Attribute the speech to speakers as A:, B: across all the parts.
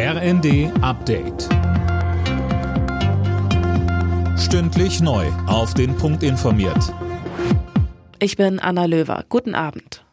A: RND Update. Stündlich neu. Auf den Punkt informiert.
B: Ich bin Anna Löwer. Guten Abend.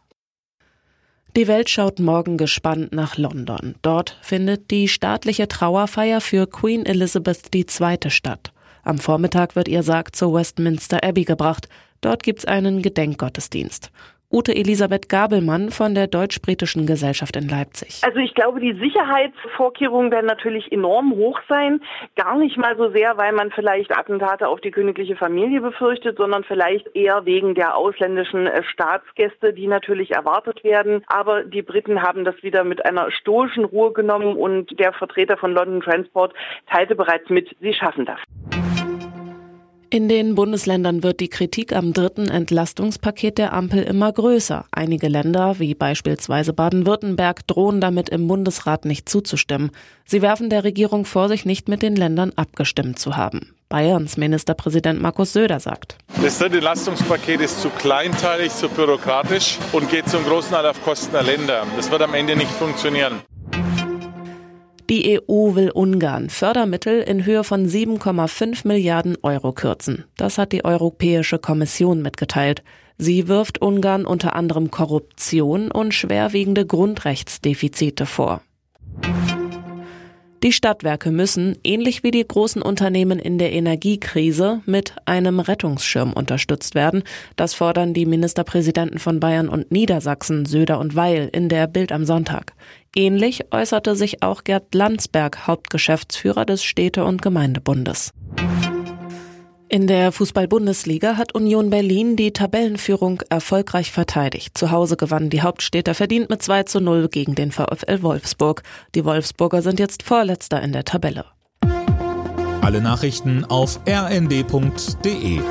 B: Die Welt schaut morgen gespannt nach London. Dort findet die staatliche Trauerfeier für Queen Elizabeth II. statt. Am Vormittag wird ihr Sarg zur Westminster Abbey gebracht. Dort gibt's einen Gedenkgottesdienst. Ute Elisabeth Gabelmann von der Deutsch-Britischen Gesellschaft in Leipzig.
C: Also ich glaube, die Sicherheitsvorkehrungen werden natürlich enorm hoch sein. Gar nicht mal so sehr, weil man vielleicht Attentate auf die königliche Familie befürchtet, sondern vielleicht eher wegen der ausländischen äh, Staatsgäste, die natürlich erwartet werden. Aber die Briten haben das wieder mit einer stoischen Ruhe genommen und der Vertreter von London Transport teilte bereits mit, sie schaffen das.
B: In den Bundesländern wird die Kritik am dritten Entlastungspaket der Ampel immer größer. Einige Länder, wie beispielsweise Baden-Württemberg, drohen damit im Bundesrat nicht zuzustimmen. Sie werfen der Regierung vor, sich nicht mit den Ländern abgestimmt zu haben. Bayerns Ministerpräsident Markus Söder sagt.
D: Das dritte Entlastungspaket ist zu kleinteilig, zu bürokratisch und geht zum großen Teil auf Kosten der Länder. Das wird am Ende nicht funktionieren.
B: Die EU will Ungarn Fördermittel in Höhe von 7,5 Milliarden Euro kürzen. Das hat die Europäische Kommission mitgeteilt. Sie wirft Ungarn unter anderem Korruption und schwerwiegende Grundrechtsdefizite vor. Die Stadtwerke müssen, ähnlich wie die großen Unternehmen in der Energiekrise, mit einem Rettungsschirm unterstützt werden. Das fordern die Ministerpräsidenten von Bayern und Niedersachsen, Söder und Weil, in der Bild am Sonntag. Ähnlich äußerte sich auch Gerd Landsberg, Hauptgeschäftsführer des Städte- und Gemeindebundes. In der Fußball-Bundesliga hat Union Berlin die Tabellenführung erfolgreich verteidigt. Zu Hause gewannen die Hauptstädter verdient mit 2 zu 0 gegen den VfL Wolfsburg. Die Wolfsburger sind jetzt Vorletzter in der Tabelle.
A: Alle Nachrichten auf rnd.de